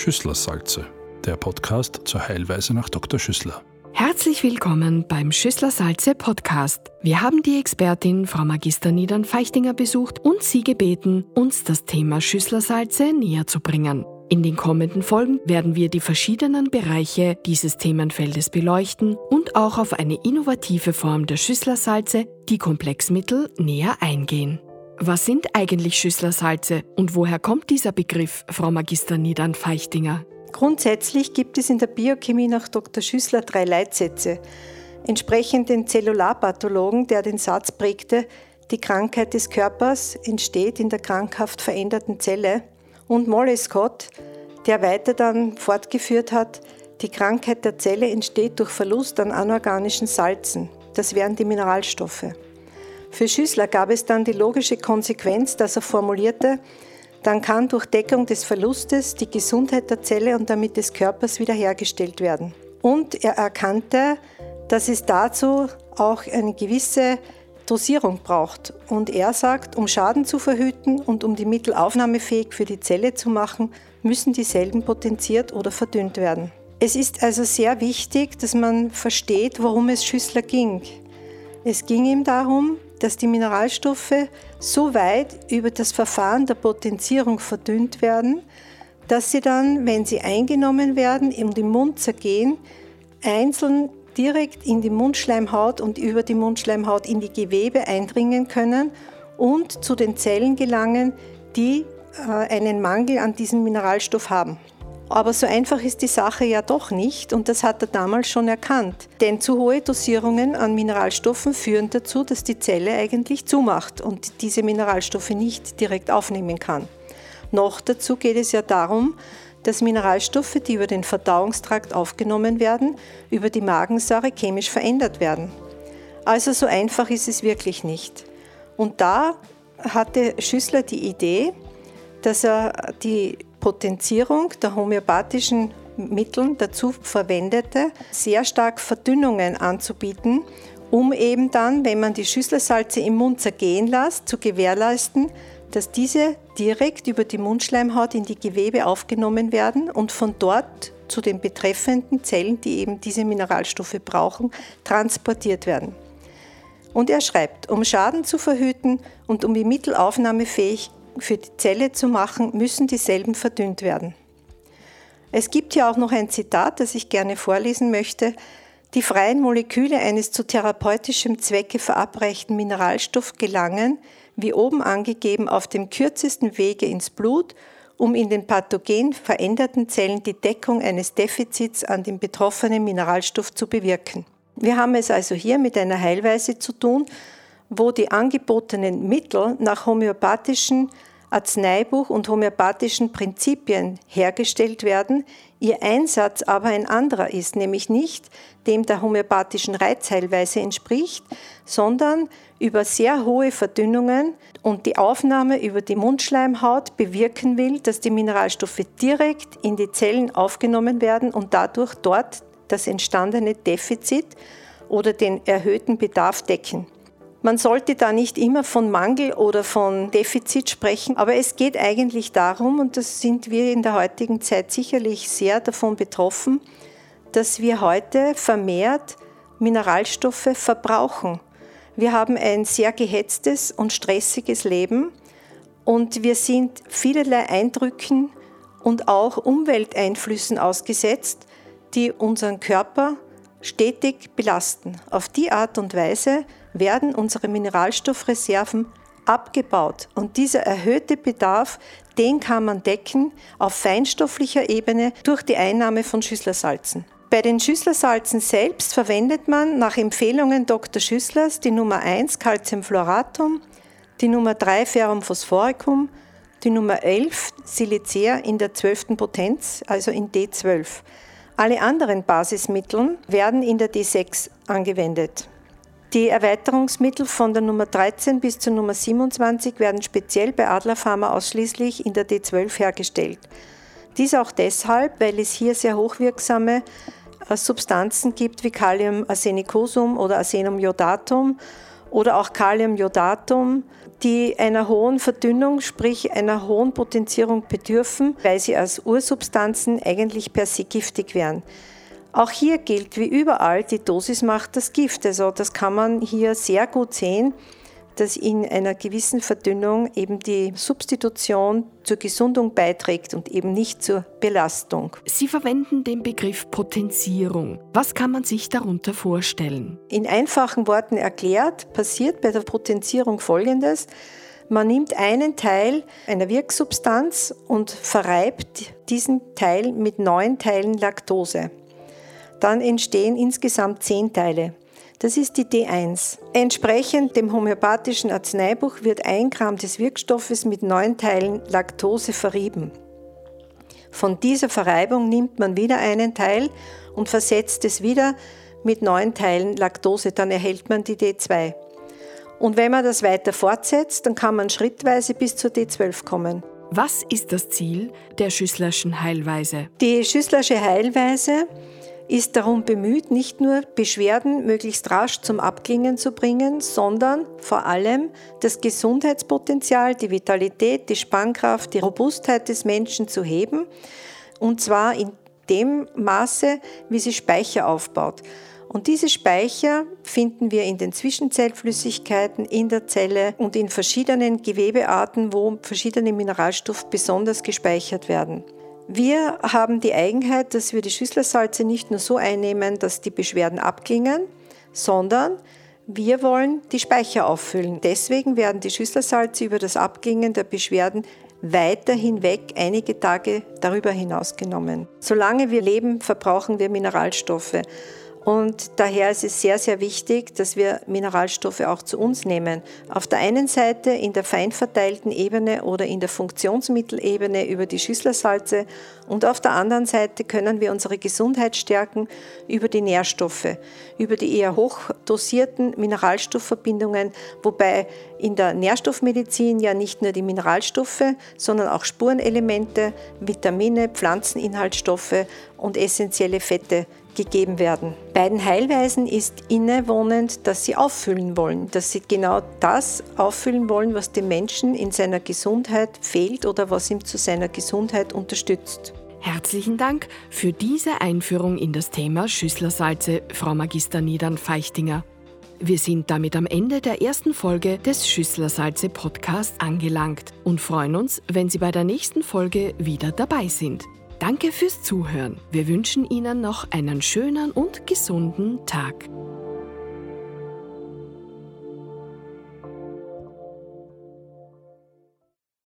Schüsslersalze, der Podcast zur Heilweise nach Dr. Schüssler. Herzlich willkommen beim Schüsslersalze Podcast. Wir haben die Expertin Frau Magister Niedern Feichtinger besucht und sie gebeten, uns das Thema Schüsslersalze näher zu bringen. In den kommenden Folgen werden wir die verschiedenen Bereiche dieses Themenfeldes beleuchten und auch auf eine innovative Form der Schüsslersalze, die Komplexmittel, näher eingehen. Was sind eigentlich Schüsslersalze und woher kommt dieser Begriff, Frau Magister Niedern Feichtinger? Grundsätzlich gibt es in der Biochemie nach Dr. Schüssler drei Leitsätze. Entsprechend den Zellularpathologen, der den Satz prägte, die Krankheit des Körpers entsteht in der krankhaft veränderten Zelle, und Molly Scott, der weiter dann fortgeführt hat, die Krankheit der Zelle entsteht durch Verlust an anorganischen Salzen. Das wären die Mineralstoffe. Für Schüssler gab es dann die logische Konsequenz, dass er formulierte, dann kann durch Deckung des Verlustes die Gesundheit der Zelle und damit des Körpers wiederhergestellt werden. Und er erkannte, dass es dazu auch eine gewisse Dosierung braucht. Und er sagt, um Schaden zu verhüten und um die Mittel aufnahmefähig für die Zelle zu machen, müssen dieselben potenziert oder verdünnt werden. Es ist also sehr wichtig, dass man versteht, worum es Schüssler ging. Es ging ihm darum, dass die Mineralstoffe so weit über das Verfahren der Potenzierung verdünnt werden, dass sie dann, wenn sie eingenommen werden und im Mund zergehen, einzeln direkt in die Mundschleimhaut und über die Mundschleimhaut in die Gewebe eindringen können und zu den Zellen gelangen, die äh, einen Mangel an diesem Mineralstoff haben. Aber so einfach ist die Sache ja doch nicht und das hat er damals schon erkannt. Denn zu hohe Dosierungen an Mineralstoffen führen dazu, dass die Zelle eigentlich zumacht und diese Mineralstoffe nicht direkt aufnehmen kann. Noch dazu geht es ja darum, dass Mineralstoffe, die über den Verdauungstrakt aufgenommen werden, über die Magensäure chemisch verändert werden. Also so einfach ist es wirklich nicht. Und da hatte Schüssler die Idee, dass er die Potenzierung der homöopathischen Mittel dazu verwendete, sehr stark Verdünnungen anzubieten, um eben dann, wenn man die Schüsselsalze im Mund zergehen lässt, zu gewährleisten, dass diese direkt über die Mundschleimhaut in die Gewebe aufgenommen werden und von dort zu den betreffenden Zellen, die eben diese Mineralstoffe brauchen, transportiert werden. Und er schreibt, um Schaden zu verhüten und um die Mittel aufnahmefähig für die Zelle zu machen, müssen dieselben verdünnt werden. Es gibt hier auch noch ein Zitat, das ich gerne vorlesen möchte. Die freien Moleküle eines zu therapeutischem Zwecke verabreichten Mineralstoffs gelangen, wie oben angegeben, auf dem kürzesten Wege ins Blut, um in den pathogen veränderten Zellen die Deckung eines Defizits an dem betroffenen Mineralstoff zu bewirken. Wir haben es also hier mit einer Heilweise zu tun, wo die angebotenen Mittel nach homöopathischen Arzneibuch und homöopathischen Prinzipien hergestellt werden, ihr Einsatz aber ein anderer ist, nämlich nicht dem der homöopathischen Reizheilweise entspricht, sondern über sehr hohe Verdünnungen und die Aufnahme über die Mundschleimhaut bewirken will, dass die Mineralstoffe direkt in die Zellen aufgenommen werden und dadurch dort das entstandene Defizit oder den erhöhten Bedarf decken. Man sollte da nicht immer von Mangel oder von Defizit sprechen, aber es geht eigentlich darum, und das sind wir in der heutigen Zeit sicherlich sehr davon betroffen, dass wir heute vermehrt Mineralstoffe verbrauchen. Wir haben ein sehr gehetztes und stressiges Leben und wir sind vielerlei Eindrücken und auch Umwelteinflüssen ausgesetzt, die unseren Körper stetig belasten. Auf die Art und Weise werden unsere Mineralstoffreserven abgebaut. Und dieser erhöhte Bedarf, den kann man decken auf feinstofflicher Ebene durch die Einnahme von Schüsslersalzen. Bei den Schüsslersalzen selbst verwendet man nach Empfehlungen Dr. Schüsslers die Nummer 1 Calciumfluoratum, die Nummer 3 Ferrum phosphoricum, die Nummer 11 Silicea in der 12. Potenz, also in D12. Alle anderen Basismittel werden in der D6 angewendet. Die Erweiterungsmittel von der Nummer 13 bis zur Nummer 27 werden speziell bei Adler Pharma ausschließlich in der D12 hergestellt. Dies auch deshalb, weil es hier sehr hochwirksame äh, Substanzen gibt wie Kaliumarsenicosum oder Arsenum iodatum oder auch Kaliumjodatum, die einer hohen Verdünnung, sprich einer hohen Potenzierung bedürfen, weil sie als Ursubstanzen eigentlich per se giftig wären. Auch hier gilt wie überall, die Dosis macht das Gift. Also das kann man hier sehr gut sehen dass in einer gewissen Verdünnung eben die Substitution zur Gesundung beiträgt und eben nicht zur Belastung. Sie verwenden den Begriff Potenzierung. Was kann man sich darunter vorstellen? In einfachen Worten erklärt, passiert bei der Potenzierung Folgendes. Man nimmt einen Teil einer Wirksubstanz und verreibt diesen Teil mit neun Teilen Laktose. Dann entstehen insgesamt zehn Teile. Das ist die D1. Entsprechend dem homöopathischen Arzneibuch wird ein Gramm des Wirkstoffes mit neun Teilen Laktose verrieben. Von dieser Verreibung nimmt man wieder einen Teil und versetzt es wieder mit neun Teilen Laktose, dann erhält man die D2. Und wenn man das weiter fortsetzt, dann kann man schrittweise bis zur D12 kommen. Was ist das Ziel der Schüsslerschen Heilweise? Die Schüsslersche Heilweise ist darum bemüht, nicht nur Beschwerden möglichst rasch zum Abklingen zu bringen, sondern vor allem das Gesundheitspotenzial, die Vitalität, die Spannkraft, die Robustheit des Menschen zu heben, und zwar in dem Maße, wie sie Speicher aufbaut. Und diese Speicher finden wir in den Zwischenzellflüssigkeiten, in der Zelle und in verschiedenen Gewebearten, wo verschiedene Mineralstoffe besonders gespeichert werden. Wir haben die Eigenheit, dass wir die Schüsslersalze nicht nur so einnehmen, dass die Beschwerden abklingen, sondern wir wollen die Speicher auffüllen. Deswegen werden die Schüsslersalze über das Abklingen der Beschwerden weiter hinweg einige Tage darüber hinaus genommen. Solange wir leben, verbrauchen wir Mineralstoffe. Und daher ist es sehr, sehr wichtig, dass wir Mineralstoffe auch zu uns nehmen. Auf der einen Seite in der fein verteilten Ebene oder in der Funktionsmittelebene über die Schüsslersalze und auf der anderen Seite können wir unsere Gesundheit stärken über die Nährstoffe, über die eher hochdosierten Mineralstoffverbindungen, wobei in der Nährstoffmedizin ja nicht nur die Mineralstoffe, sondern auch Spurenelemente, Vitamine, Pflanzeninhaltsstoffe und essentielle Fette gegeben werden. Bei den Heilweisen ist innewohnend, dass sie auffüllen wollen, dass sie genau das auffüllen wollen, was dem Menschen in seiner Gesundheit fehlt oder was ihm zu seiner Gesundheit unterstützt. Herzlichen Dank für diese Einführung in das Thema Schüsslersalze, Frau Magister Niedern-Feichtinger. Wir sind damit am Ende der ersten Folge des Schüsslersalze Podcast angelangt und freuen uns, wenn Sie bei der nächsten Folge wieder dabei sind. Danke fürs Zuhören. Wir wünschen Ihnen noch einen schönen und gesunden Tag.